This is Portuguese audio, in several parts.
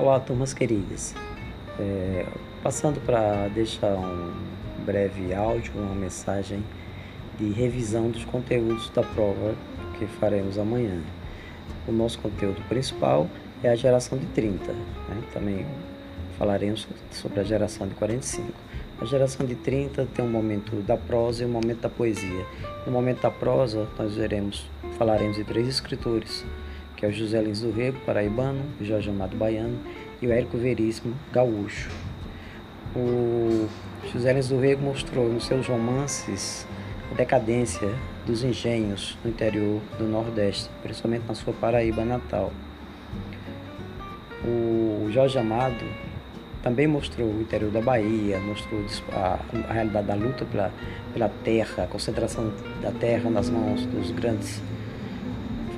Olá, turmas queridas. É, passando para deixar um breve áudio, uma mensagem de revisão dos conteúdos da prova que faremos amanhã. O nosso conteúdo principal é a geração de 30. Né? Também falaremos sobre a geração de 45. A geração de 30 tem um momento da prosa e um momento da poesia. No momento da prosa, nós veremos, falaremos de três escritores que é o José Lins do Rego, paraibano, Jorge Amado Baiano e o Érico Veríssimo, gaúcho. O José Lins do Rego mostrou nos seus romances a decadência dos engenhos no interior do Nordeste, principalmente na sua Paraíba natal. O Jorge Amado também mostrou o interior da Bahia, mostrou a, a realidade da luta pela, pela terra, a concentração da terra nas mãos dos grandes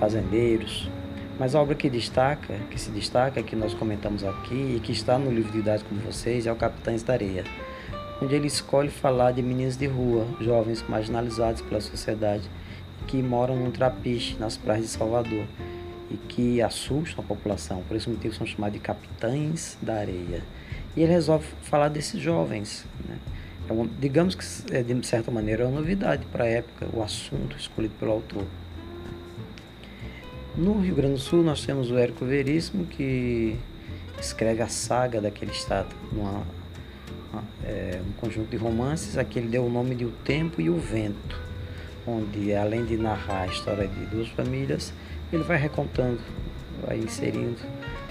fazendeiros, mas a obra que destaca, que se destaca, que nós comentamos aqui e que está no livro didático de vocês é o Capitães da Areia, onde ele escolhe falar de meninos de rua, jovens marginalizados pela sociedade, que moram num trapiche nas praias de Salvador e que assustam a população, por esse motivo são chamados de Capitães da Areia. E ele resolve falar desses jovens, né? É uma, digamos que é, de certa maneira é uma novidade para a época, o assunto escolhido pelo autor. No Rio Grande do Sul nós temos o Érico Veríssimo que escreve a saga daquele estado, uma, uma, é, um conjunto de romances a que ele deu o nome de O Tempo e o Vento, onde além de narrar a história de duas famílias, ele vai recontando, vai inserindo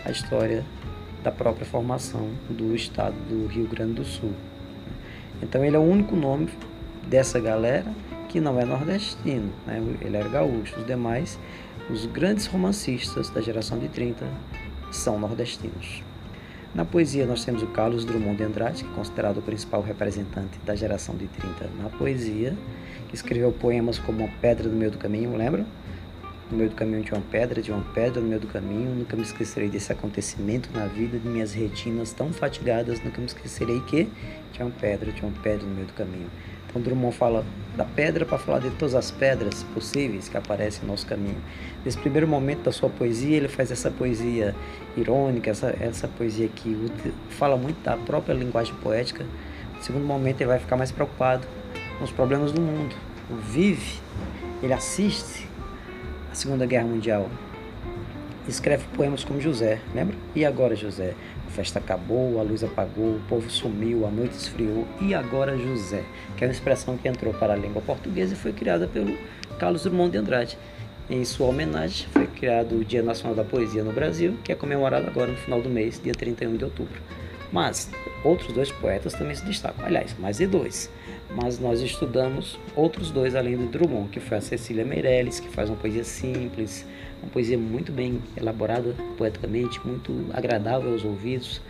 a história da própria formação do estado do Rio Grande do Sul. Então ele é o único nome dessa galera que não é nordestino, né? ele era gaúcho, os demais os grandes romancistas da geração de 30 são nordestinos. Na poesia, nós temos o Carlos Drummond de Andrade, que é considerado o principal representante da geração de 30 na poesia, que escreveu poemas como Pedra do Meio do Caminho, lembra? No meio do caminho tinha uma pedra, tinha uma pedra no meio do caminho. Nunca me esquecerei desse acontecimento na vida de minhas retinas tão fatigadas. Nunca me esquecerei que tinha uma pedra, tinha uma pedra no meio do caminho. Então Drummond fala da pedra para falar de todas as pedras possíveis que aparecem no nosso caminho. Nesse primeiro momento da sua poesia, ele faz essa poesia irônica, essa, essa poesia que fala muito da própria linguagem poética. No segundo momento, ele vai ficar mais preocupado com os problemas do mundo. Vive, ele assiste a Segunda Guerra Mundial. Escreve poemas como José, lembra? E agora, José? A festa acabou, a luz apagou, o povo sumiu, a noite esfriou. E agora José, que é uma expressão que entrou para a língua portuguesa e foi criada pelo Carlos Drummond de Andrade. Em sua homenagem, foi criado o Dia Nacional da Poesia no Brasil, que é comemorado agora no final do mês, dia 31 de outubro. Mas outros dois poetas também se destacam, aliás, mais de dois. Mas nós estudamos outros dois além do Drummond, que foi a Cecília Meirelles, que faz uma poesia simples, uma poesia muito bem elaborada poeticamente, muito agradável aos ouvidos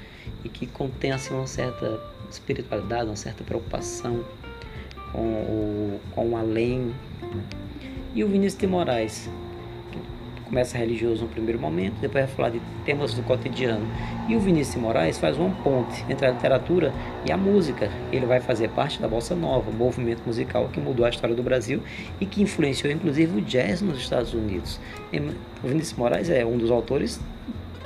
e que contém assim, uma certa espiritualidade, uma certa preocupação com o, com o além. Né? E o Vinícius de Moraes, começa religioso no primeiro momento, depois vai falar de temas do cotidiano. E o Vinícius Moraes faz uma ponte entre a literatura e a música. Ele vai fazer parte da Bossa Nova, movimento musical que mudou a história do Brasil e que influenciou inclusive o jazz nos Estados Unidos. O Vinícius Moraes é um dos autores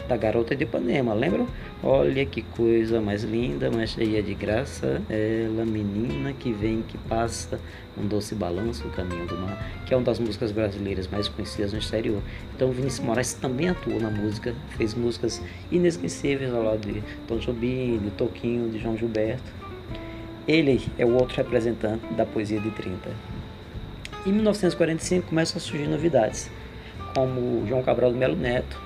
da Garota de Ipanema, lembram? Olha que coisa mais linda, mais cheia de graça, ela menina que vem, que passa, um doce balanço, o caminho do mar, que é uma das músicas brasileiras mais conhecidas no exterior. Então Vinícius Moraes também atuou na música, fez músicas inesquecíveis ao lado de Tom Jobim, de Toquinho, de João Gilberto. Ele é o outro representante da poesia de 30. Em 1945 começam a surgir novidades, como João Cabral do Melo Neto,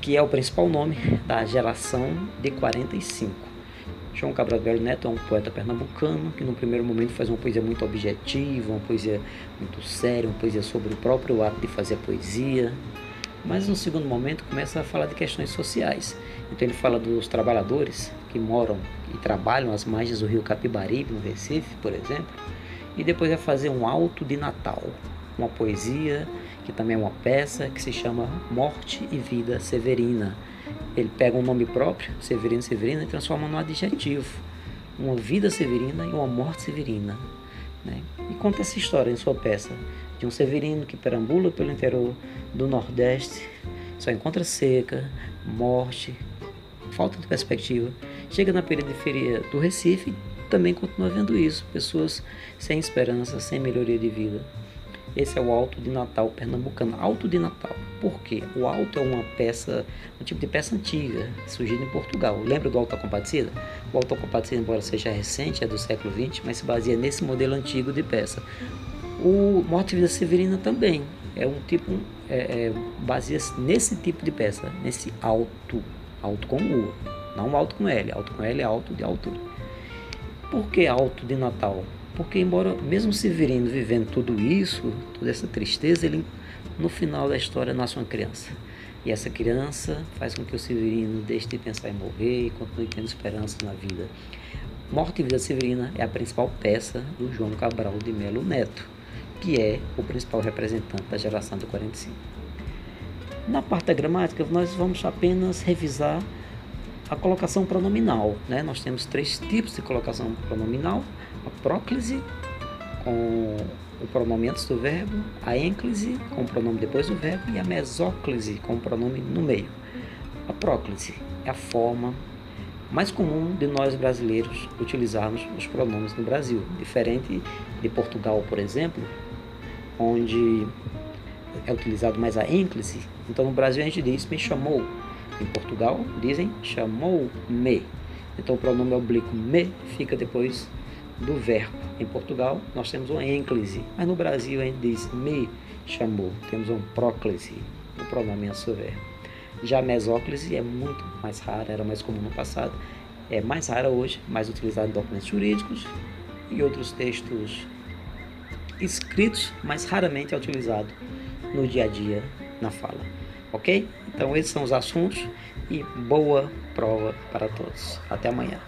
que é o principal nome da geração de 45. João Cabral Velho Neto é um poeta pernambucano que no primeiro momento faz uma poesia muito objetiva, uma poesia muito séria, uma poesia sobre o próprio ato de fazer poesia. Mas no segundo momento começa a falar de questões sociais. Então ele fala dos trabalhadores que moram e trabalham às margens do rio Capibaribe, no Recife, por exemplo. E depois vai fazer um alto de Natal, uma poesia que também é uma peça que se chama Morte e Vida Severina. Ele pega um nome próprio, Severino Severina, e transforma num adjetivo. Uma vida severina e uma morte severina. Né? E conta essa história em sua peça de um severino que perambula pelo interior do Nordeste, só encontra seca, morte, falta de perspectiva. Chega na periferia do Recife, também continua vendo isso, pessoas sem esperança, sem melhoria de vida. Esse é o Alto de Natal pernambucano. Alto de Natal. Por quê? O alto é uma peça, um tipo de peça antiga, surgida em Portugal. Lembra do Alto da Compadecida? O Alto da Compadecida, embora seja recente, é do século XX, mas se baseia nesse modelo antigo de peça. O Morte e Vida Severina também é um tipo, é, é, baseia-se nesse tipo de peça, nesse alto, alto com U, não alto com L. Alto com L é alto de altura. Por que alto de Natal? Porque, embora mesmo Severino vivendo tudo isso, toda essa tristeza, ele no final da história nasce uma criança. E essa criança faz com que o Severino deixe de pensar em morrer e continue tendo esperança na vida. Morte e Vida Severina é a principal peça do João Cabral de Melo Neto, que é o principal representante da geração do 45. Na parte da gramática, nós vamos apenas revisar a colocação pronominal. Né? Nós temos três tipos de colocação pronominal: a próclise, com o pronome antes do verbo, a ênclise, com o pronome depois do verbo, e a mesóclise, com o pronome no meio. A próclise é a forma mais comum de nós brasileiros utilizarmos os pronomes no Brasil, diferente de Portugal, por exemplo, onde é utilizado mais a ênclise. Então no Brasil a gente diz me chamou, em Portugal dizem chamou-me. Então o pronome oblíquo me fica depois do verbo. Em Portugal nós temos uma ênclise, mas no Brasil a gente diz me chamou. Temos um próclise, o pronome a seu verbo. Já a mesóclise é muito mais rara, era mais comum no passado, é mais rara hoje, mais utilizada em documentos jurídicos e outros textos escritos, mas raramente é utilizado no dia a dia na fala. Ok? Então esses são os assuntos e boa prova para todos. Até amanhã.